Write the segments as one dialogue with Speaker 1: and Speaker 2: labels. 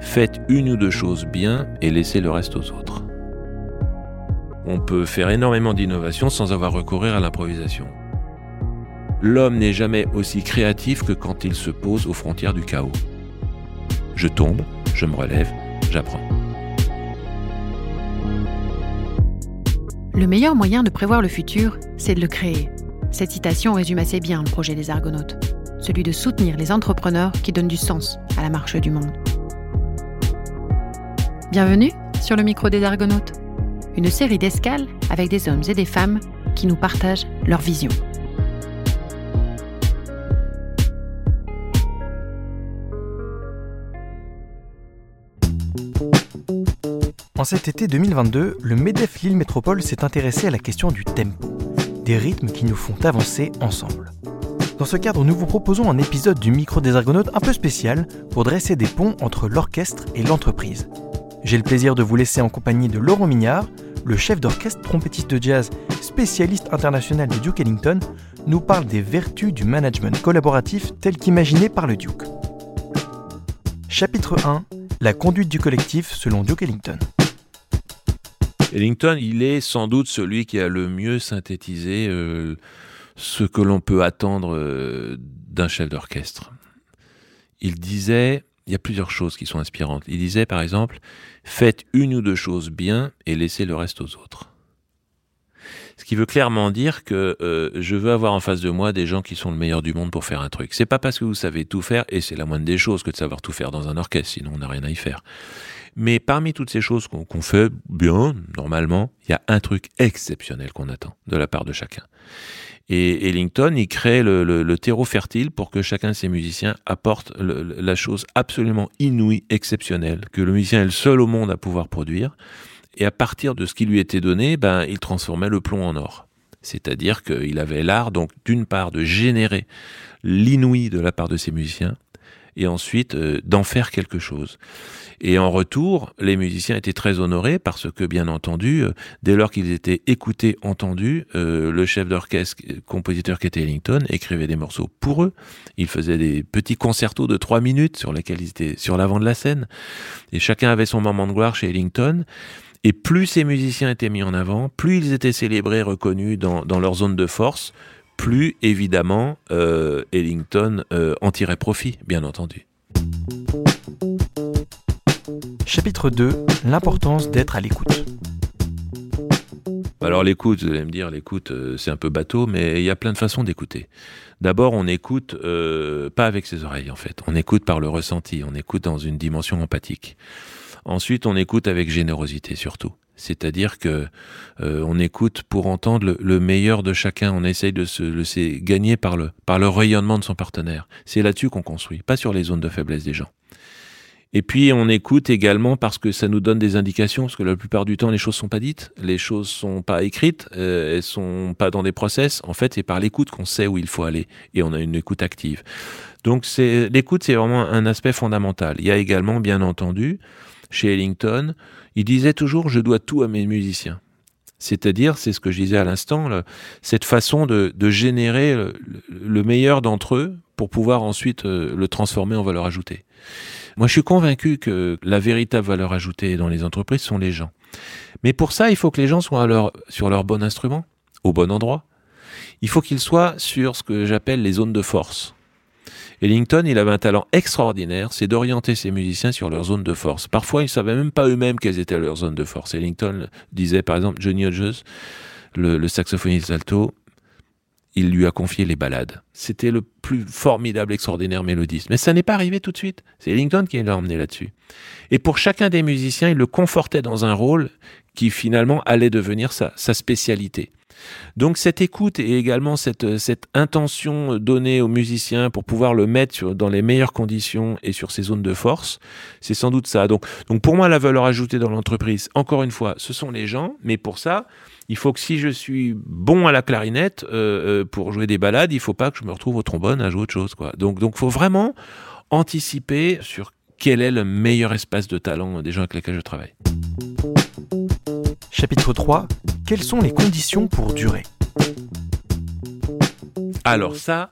Speaker 1: Faites une ou deux choses bien et laissez le reste aux autres. On peut faire énormément d'innovation sans avoir recouru à l'improvisation. L'homme n'est jamais aussi créatif que quand il se pose aux frontières du chaos. Je tombe, je me relève, j'apprends.
Speaker 2: Le meilleur moyen de prévoir le futur, c'est de le créer. Cette citation résume assez bien le projet des Argonautes, celui de soutenir les entrepreneurs qui donnent du sens à la marche du monde. Bienvenue sur le micro des Argonautes, une série d'escales avec des hommes et des femmes qui nous partagent leur vision.
Speaker 3: En cet été 2022, le MEDEF Lille Métropole s'est intéressé à la question du tempo, des rythmes qui nous font avancer ensemble. Dans ce cadre, nous vous proposons un épisode du Micro des Argonautes un peu spécial pour dresser des ponts entre l'orchestre et l'entreprise. J'ai le plaisir de vous laisser en compagnie de Laurent Mignard, le chef d'orchestre trompettiste de jazz, spécialiste international de Duke Ellington, nous parle des vertus du management collaboratif tel qu'imaginé par le Duke. Chapitre 1 La conduite du collectif selon Duke Ellington.
Speaker 1: Ellington, il est sans doute celui qui a le mieux synthétisé euh, ce que l'on peut attendre euh, d'un chef d'orchestre. Il disait, il y a plusieurs choses qui sont inspirantes. Il disait par exemple, faites une ou deux choses bien et laissez le reste aux autres. Ce qui veut clairement dire que euh, je veux avoir en face de moi des gens qui sont le meilleur du monde pour faire un truc. C'est pas parce que vous savez tout faire, et c'est la moindre des choses que de savoir tout faire dans un orchestre, sinon on n'a rien à y faire. Mais parmi toutes ces choses qu'on fait bien, normalement, il y a un truc exceptionnel qu'on attend de la part de chacun. Et Ellington, il crée le, terreau fertile pour que chacun de ses musiciens apporte la chose absolument inouïe, exceptionnelle, que le musicien est le seul au monde à pouvoir produire. Et à partir de ce qui lui était donné, ben, il transformait le plomb en or. C'est-à-dire qu'il avait l'art, donc, d'une part, de générer l'inouï de la part de ses musiciens, et ensuite euh, d'en faire quelque chose. Et en retour, les musiciens étaient très honorés parce que, bien entendu, euh, dès lors qu'ils étaient écoutés, entendus, euh, le chef d'orchestre, compositeur qui était Ellington, écrivait des morceaux pour eux. Il faisait des petits concertos de trois minutes sur lesquels ils étaient sur l'avant de la scène. Et chacun avait son moment de gloire chez Ellington. Et plus ces musiciens étaient mis en avant, plus ils étaient célébrés, reconnus dans, dans leur zone de force, plus évidemment euh, Ellington euh, en tirait profit, bien entendu.
Speaker 3: Chapitre 2 L'importance d'être à l'écoute.
Speaker 1: Alors l'écoute, vous allez me dire, l'écoute, euh, c'est un peu bateau, mais il y a plein de façons d'écouter. D'abord, on écoute pas avec ses oreilles, en fait. On écoute par le ressenti, on écoute dans une dimension empathique. Ensuite, on écoute avec générosité surtout. C'est-à-dire que euh, on écoute pour entendre le, meilleur de chacun. On essaye de se laisser gagner par le, par le rayonnement de son partenaire. C'est là-dessus qu'on construit, pas sur les zones de faiblesse des gens. Et puis on écoute également parce que ça nous donne des indications, parce que la plupart du temps les choses sont pas dites, les choses sont pas écrites, euh, elles sont pas dans des process. En fait, c'est par l'écoute qu'on sait où il faut aller et on a une écoute active. Donc l'écoute, c'est vraiment un aspect fondamental. Il y a également, bien entendu, chez Ellington, il disait toujours je dois tout à mes musiciens. C'est-à-dire, c'est ce que je disais à l'instant, cette façon de, générer le, meilleur d'entre eux pour pouvoir ensuite euh, le transformer en valeur ajoutée. Moi, je suis convaincu que la véritable valeur ajoutée dans les entreprises sont les gens. Mais pour ça, il faut que les gens soient sur leur bon instrument, au bon endroit. Il faut qu'ils soient sur ce que j'appelle les zones de force. Ellington, il avait un talent extraordinaire, c'est d'orienter ses musiciens sur leur zone de force. Parfois, ils ne savaient même pas eux-mêmes quelles étaient leurs zones de force. Ellington disait, par exemple, Johnny Hodges, le, saxophoniste alto, il lui a confié les ballades. C'était le plus formidable, extraordinaire mélodiste. Mais ça n'est pas arrivé tout de suite. C'est Ellington qui l'a emmené là-dessus. Et pour chacun des musiciens, il le confortait dans un rôle qui finalement allait devenir sa spécialité. Donc cette écoute et également cette, cette intention donnée aux musiciens pour pouvoir le mettre dans les meilleures conditions et sur ses zones de force, c'est sans doute ça. Donc, donc pour moi, la valeur ajoutée dans l'entreprise, encore une fois, ce sont les gens, mais pour ça, il faut que si je suis bon à la clarinette euh, euh, pour jouer des balades, il faut pas que je me retrouve au trombone à jouer autre chose. Donc, donc faut vraiment anticiper sur quel est le meilleur espace de talent des gens avec lesquels je travaille.
Speaker 3: Chapitre 3 Quelles sont les conditions pour durer
Speaker 1: Alors ça,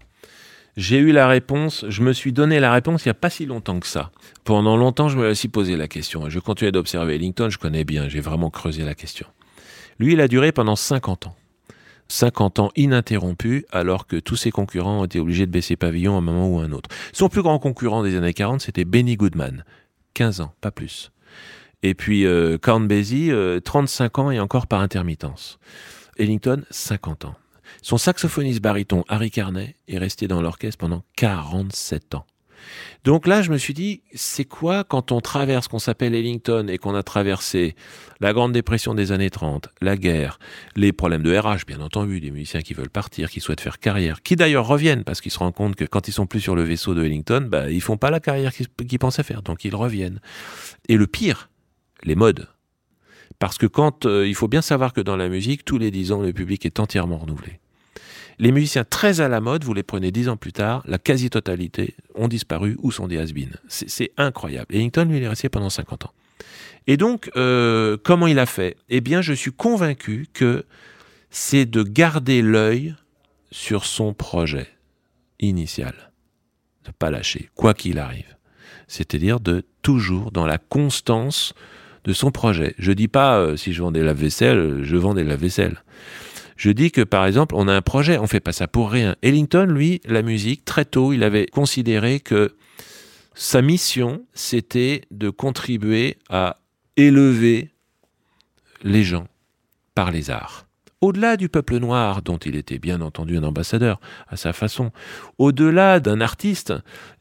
Speaker 1: J'ai eu la réponse, je me suis donné la réponse il n'y a pas si longtemps que ça. Pendant longtemps, je me suis posé la question. Je continuais d'observer Ellington, je connais bien, j'ai vraiment creusé la question. Lui, il a duré pendant 50 ans. 50 ans ininterrompus, alors que tous ses concurrents ont été obligés de baisser pavillon à un moment ou à un autre. Son plus grand concurrent des années 40, c'était Benny Goodman. 15 ans, pas plus. Et puis euh, Count Basie, 35 ans et encore par intermittence. Ellington, 50 ans. Son saxophoniste baryton Harry Carney est resté dans l'orchestre pendant 47 ans. Donc là, je me suis dit, c'est quoi quand on traverse qu'on s'appelle Ellington et qu'on a traversé la Grande Dépression des années 30, la guerre, les problèmes de RH, bien entendu, des musiciens qui veulent partir, qui souhaitent faire carrière, qui d'ailleurs reviennent parce qu'ils se rendent compte que quand ils sont plus sur le vaisseau de Ellington, bah, ils font pas la carrière qu'ils pensaient faire, donc ils reviennent. Et le pire, les modes. Parce que quand, euh, il faut bien savoir que dans la musique, tous les dix ans, le public est entièrement renouvelé. Les musiciens très à la mode, vous les prenez dix ans plus tard, la quasi-totalité ont disparu ou sont des has C'est incroyable. Ellington, lui, il est resté pendant 50 ans. Et donc, euh, comment il a fait? Eh bien, je suis convaincu que c'est de garder l'œil sur son projet initial. De pas lâcher, quoi qu'il arrive. C'est-à-dire de toujours dans la constance de son projet. Je dis pas, euh, si je vends des lave-vaisselle, je vends des lave-vaisselle. Je dis que par exemple, on a un projet, on fait pas ça pour rien. Ellington, lui, la musique, très tôt, il avait considéré que sa mission, c'était de contribuer à élever les gens par les arts au-delà du peuple noir, dont il était bien entendu un ambassadeur à sa façon, au-delà d'un artiste,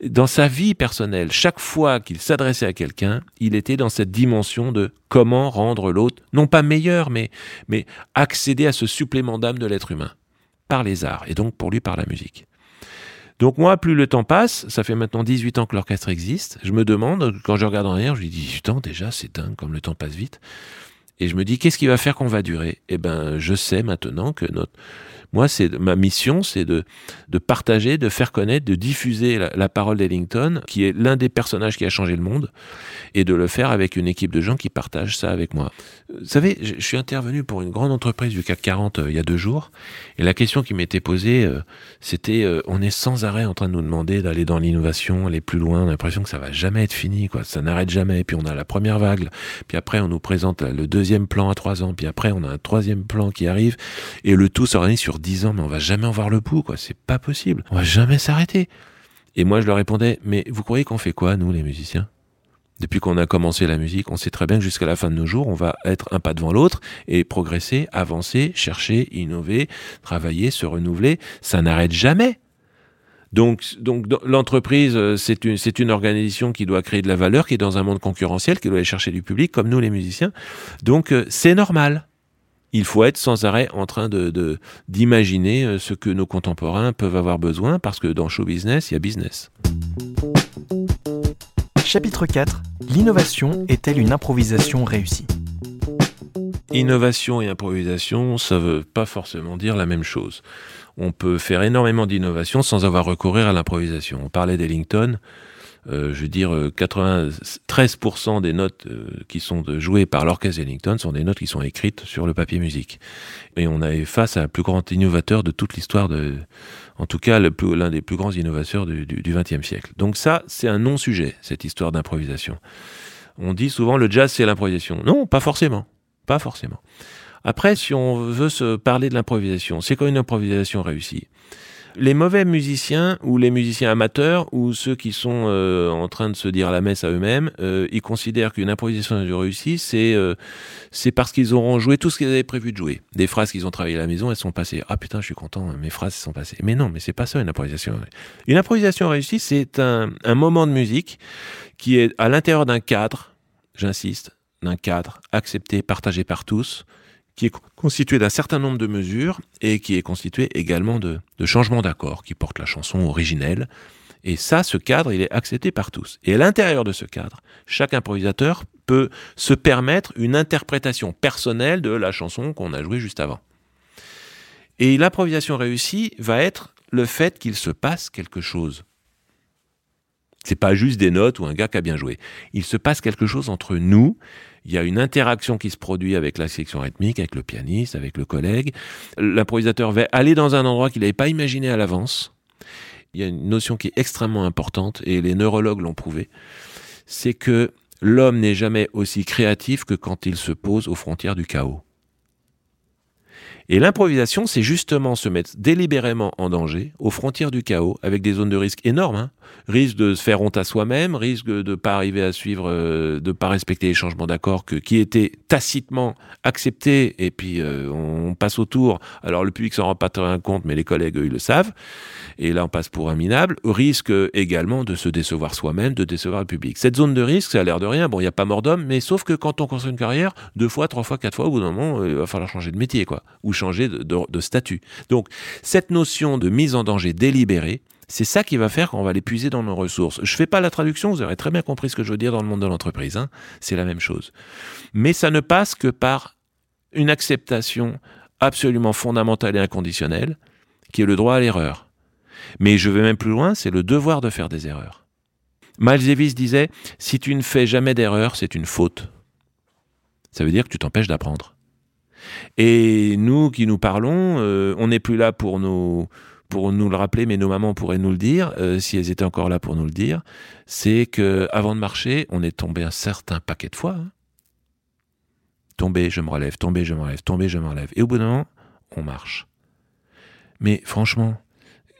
Speaker 1: dans sa vie personnelle, chaque fois qu'il s'adressait à quelqu'un, il était dans cette dimension de comment rendre l'autre, non pas meilleur, mais, accéder à ce supplément d'âme de l'être humain, par les arts, et donc pour lui par la musique. Donc moi, plus le temps passe, ça fait maintenant 18 ans que l'orchestre existe, je me demande, quand je regarde en arrière, je lui dis 18 ans déjà, c'est dingue comme le temps passe vite. Et je me dis, qu'est-ce qui va faire qu'on va durer? Eh ben, je sais maintenant que notre, moi, c'est ma mission, c'est de, partager, de faire connaître, de diffuser la, parole d'Ellington, qui est l'un des personnages qui a changé le monde, et de le faire avec une équipe de gens qui partagent ça avec moi. Vous savez, je, suis intervenu pour une grande entreprise du CAC 40 euh, il y a deux jours, et la question qui m'était posée, euh, c'était, euh, on est sans arrêt en train de nous demander d'aller dans l'innovation, aller plus loin, on a l'impression que ça va jamais être fini, quoi, ça n'arrête jamais, puis on a la première vague, puis après on nous présente le deuxième plan à trois ans, puis après on a un troisième plan qui arrive, et le tout s'organise sur 10 ans, mais on va jamais en voir le bout, quoi. C'est pas possible. On va jamais s'arrêter. Et moi, je leur répondais, mais vous croyez qu'on fait quoi, nous, les musiciens? Depuis qu'on a commencé la musique, on sait très bien que jusqu'à la fin de nos jours, on va être un pas devant l'autre et progresser, avancer, chercher, innover, travailler, se renouveler. Ça n'arrête jamais. Donc, donc l'entreprise, euh, c'est une, c'est une organisation qui doit créer de la valeur, qui est dans un monde concurrentiel, qui doit aller chercher du public, comme nous les musiciens. Donc, euh, c'est normal il faut être sans arrêt en train de, d'imaginer euh, ce que nos contemporains peuvent avoir besoin, parce que dans show business, il y a business.
Speaker 3: Chapitre 4. L'innovation est-elle une improvisation réussie?
Speaker 1: Innovation et improvisation, ça ne veut pas forcément dire la même chose. On peut faire énormément d'innovation sans avoir recours à l'improvisation. On parlait d'Ellington. Euh, je veux dire, 93% euh, des notes euh, qui sont jouées par l'orchestre Ellington sont des notes qui sont écrites sur le papier musique. Et on est face à un plus grand innovateur de toute l'histoire de, en tout cas, l'un des plus grands innovateurs du XXe siècle. Donc ça, c'est un non-sujet, cette histoire d'improvisation. On dit souvent le jazz, c'est l'improvisation. Non, pas forcément. Pas forcément. Après, si on veut se parler de l'improvisation, c'est quoi une improvisation réussie les mauvais musiciens ou les musiciens amateurs ou ceux qui sont euh, en train de se dire la messe à eux-mêmes, euh, ils considèrent qu'une improvisation réussie, c'est euh, c'est parce qu'ils auront joué tout ce qu'ils avaient prévu de jouer. Des phrases qu'ils ont travaillées à la maison, elles sont passées. Ah putain, je suis content, mes phrases sont passées. Mais non, mais c'est pas ça une improvisation. Une improvisation réussie, c'est un, un moment de musique qui est à l'intérieur d'un cadre, j'insiste, d'un cadre accepté, partagé par tous, qui est constitué d'un certain nombre de mesures et qui est constitué également de, changements d'accords qui portent la chanson originelle. Et ça, ce cadre, il est accepté par tous. Et à l'intérieur de ce cadre, chaque improvisateur peut se permettre une interprétation personnelle de la chanson qu'on a jouée juste avant. Et l'improvisation réussie va être le fait qu'il se passe quelque chose. C'est pas juste des notes ou un gars qui a bien joué. Il se passe quelque chose entre nous il y a une interaction qui se produit avec la section rythmique, avec le pianiste, avec le collègue. L'improvisateur va aller dans un endroit qu'il n'avait pas imaginé à l'avance. il y a une notion qui est extrêmement importante, et les neurologues l'ont prouvé, c'est que l'homme n'est jamais aussi créatif que quand il se pose aux frontières du chaos. Et l'improvisation, c'est justement se mettre délibérément en danger, aux frontières du chaos, avec des zones de risque énormes. Hein. Risque de se faire honte à soi-même, risque de ne pas arriver à suivre, euh, de ne pas respecter les changements d'accord qui étaient tacitement acceptés, et puis euh, on passe autour. Alors le public s'en rend pas très compte, mais les collègues, eux, ils le savent. Et là, on passe pour un minable. Risque également de se décevoir soi-même, de décevoir le public. Cette zone de risque, ça a l'air de rien. Bon, il n'y a pas mort d'homme, mais sauf que quand on construit une carrière, deux fois, trois fois, quatre fois, au bout d'un moment, euh, il va falloir changer de métier, quoi, changer de, statut. Donc, cette notion de mise en danger délibérée, c'est ça qui va faire qu'on va l'épuiser dans nos ressources. Je fais pas la traduction, vous aurez très bien compris ce que je veux dire dans le monde de l'entreprise. Hein. C'est la même chose. Mais ça ne passe que par une acceptation absolument fondamentale et inconditionnelle, qui est le droit à l'erreur. Mais je vais même plus loin, c'est le devoir de faire des erreurs. Miles Davis disait, si tu ne fais jamais d'erreur, c'est une faute. Ça veut dire que tu t'empêches d'apprendre. Et nous qui nous parlons, euh, on n'est plus là pour nous, le rappeler, mais nos mamans pourraient nous le dire, euh, si elles étaient encore là pour nous le dire, c'est que avant de marcher, on est tombé un certain paquet de fois. Hein. Tomber, je me relève, tomber, je me relève, tomber, je me relève. Et au bout d'un moment, on marche. Mais franchement,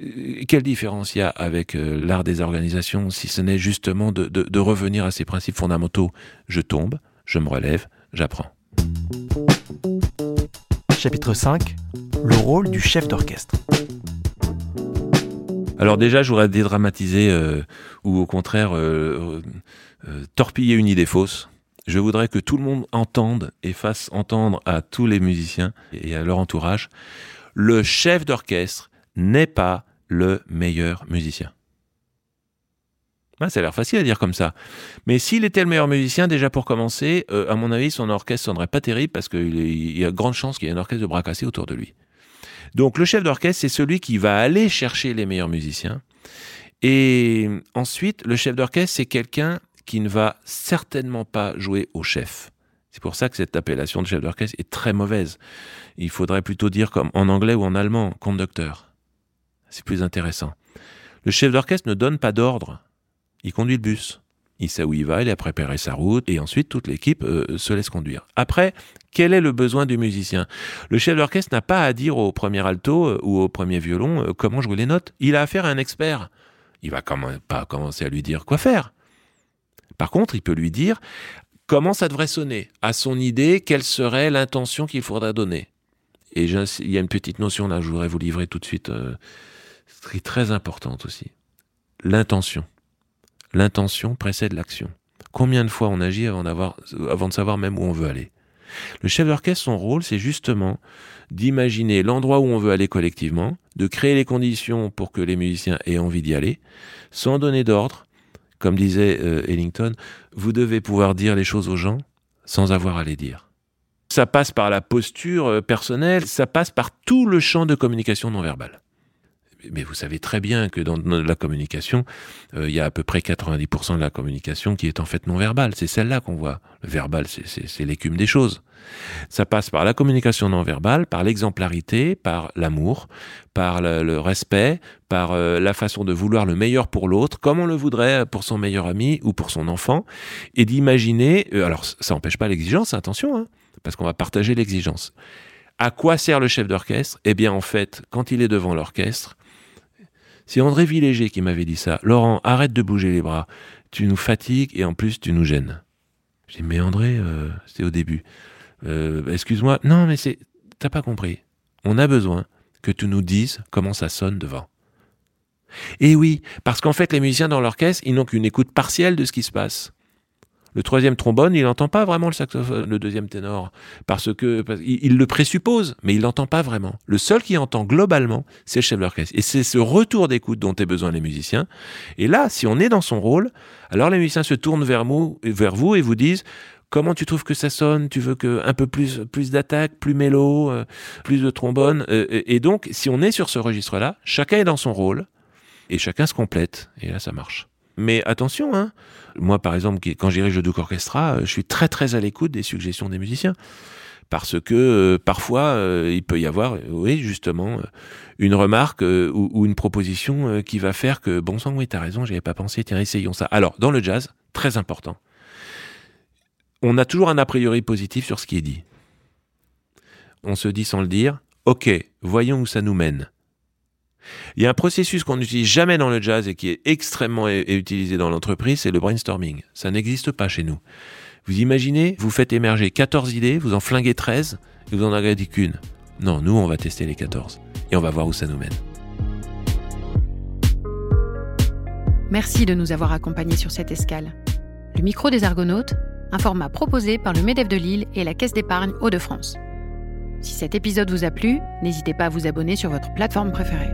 Speaker 1: euh, quelle différence il y a avec l'art des organisations si ce n'est justement de, revenir à ces principes fondamentaux Je tombe, je me relève, j'apprends.
Speaker 3: Chapitre 5 Le rôle du chef d'orchestre.
Speaker 1: Alors déjà, je voudrais dédramatiser euh, ou au contraire torpiller une idée fausse. Je voudrais que tout le monde entende et fasse entendre à tous les musiciens et à leur entourage, le chef d'orchestre n'est pas le meilleur musicien. Ça a l'air facile à dire comme ça. Mais s'il était le meilleur musicien, déjà pour commencer, euh, à mon avis, son orchestre sonnerait pas terrible parce qu'il y a grande chance qu'il y ait un orchestre de bras cassés autour de lui. Donc le chef d'orchestre, c'est celui qui va aller chercher les meilleurs musiciens. Et ensuite, le chef d'orchestre, c'est quelqu'un qui ne va certainement pas jouer au chef. C'est pour ça que cette appellation de chef d'orchestre est très mauvaise. Il faudrait plutôt dire comme en anglais ou en allemand, conducteur. C'est plus intéressant. Le chef d'orchestre ne donne pas d'ordre. Il conduit le bus. Il sait où il va, il a préparé sa route, et ensuite toute l'équipe euh, se laisse conduire. Après, quel est le besoin du musicien? Le chef d'orchestre n'a pas à dire au premier alto euh, ou au premier violon euh, comment jouer les notes. Il a affaire à un expert. Il va pas commencer à lui dire quoi faire. Par contre, il peut lui dire comment ça devrait sonner, à son idée, quelle serait l'intention qu'il faudra donner. Et il y a une petite notion là, je voudrais vous livrer tout de suite, très importante aussi. L'intention. L'intention précède l'action. Combien de fois on agit avant, avant de savoir même où on veut aller? Le chef d'orchestre, son rôle, c'est justement d'imaginer l'endroit où on veut aller collectivement, de créer les conditions pour que les musiciens aient envie d'y aller, sans donner d'ordre, comme disait euh, Ellington, vous devez pouvoir dire les choses aux gens sans avoir à les dire. Ça passe par la posture euh, personnelle, ça passe par tout le champ de communication non verbale. Mais vous savez très bien que dans la communication, euh, il y a à peu près 90% de la communication qui est en fait non verbale. C'est celle-là qu'on voit. Le verbal, c'est l'écume des choses. Ça passe par la communication non verbale, par l'exemplarité, par l'amour, par le, respect, par euh, la façon de vouloir le meilleur pour l'autre, comme on le voudrait pour son meilleur ami ou pour son enfant, et d'imaginer, euh, alors ça n'empêche pas l'exigence, attention, hein, parce qu'on va partager l'exigence. À quoi sert le chef d'orchestre? Eh bien en fait, quand il est devant l'orchestre, c'est André Villéger qui m'avait dit ça. Laurent, arrête de bouger les bras. Tu nous fatigues et en plus tu nous gênes. J'ai dit, mais André, euh, c'était au début. Euh, excuse-moi, non, mais c'est, t'as pas compris. On a besoin que tu nous dises comment ça sonne devant. Et oui, parce qu'en fait, les musiciens dans l'orchestre, ils n'ont qu'une écoute partielle de ce qui se passe. Le troisième trombone, il n'entend pas vraiment le saxophone, le deuxième ténor, parce que il, le présuppose, mais il l'entend pas vraiment. Le seul qui entend globalement, c'est le chef d'orchestre. Et c'est ce retour d'écoute dont ont besoin les musiciens. Et là, si on est dans son rôle, alors les musiciens se tournent vers, vous et vous disent Comment tu trouves que ça sonne? Tu veux que un peu plus plus d'attaque, plus mélo, euh, plus de trombone? Euh, Et donc, si on est sur ce registre-là, chacun est dans son rôle et chacun se complète. Et là, ça marche. Mais attention, hein. Moi, par exemple, quand dirige le Duke Orchestra, euh, je suis très très à l'écoute des suggestions des musiciens. Parce que euh, parfois, euh, il peut y avoir, oui, justement, une remarque ou, ou, une proposition qui va faire que, bon sang, oui, t'as raison, j'y avais pas pensé, tiens, essayons ça. Alors, dans le jazz, très important, on a toujours un a priori positif sur ce qui est dit. On se dit sans le dire, ok, voyons où ça nous mène. Il y a un processus qu'on n'utilise jamais dans le jazz et qui est extrêmement utilisé dans l'entreprise, c'est le brainstorming. Ça n'existe pas chez nous. Vous imaginez, vous faites émerger 14 idées, vous en flinguez 13 et vous en agréez qu'une. Non, nous, on va tester les 14 et on va voir où ça nous mène.
Speaker 2: Merci de nous avoir accompagnés sur cette escale. Le micro des Argonautes, un format proposé par le MEDEF de Lille et la Caisse d'épargne Hauts-de-France. Si cet épisode vous a plu, n'hésitez pas à vous abonner sur votre plateforme préférée.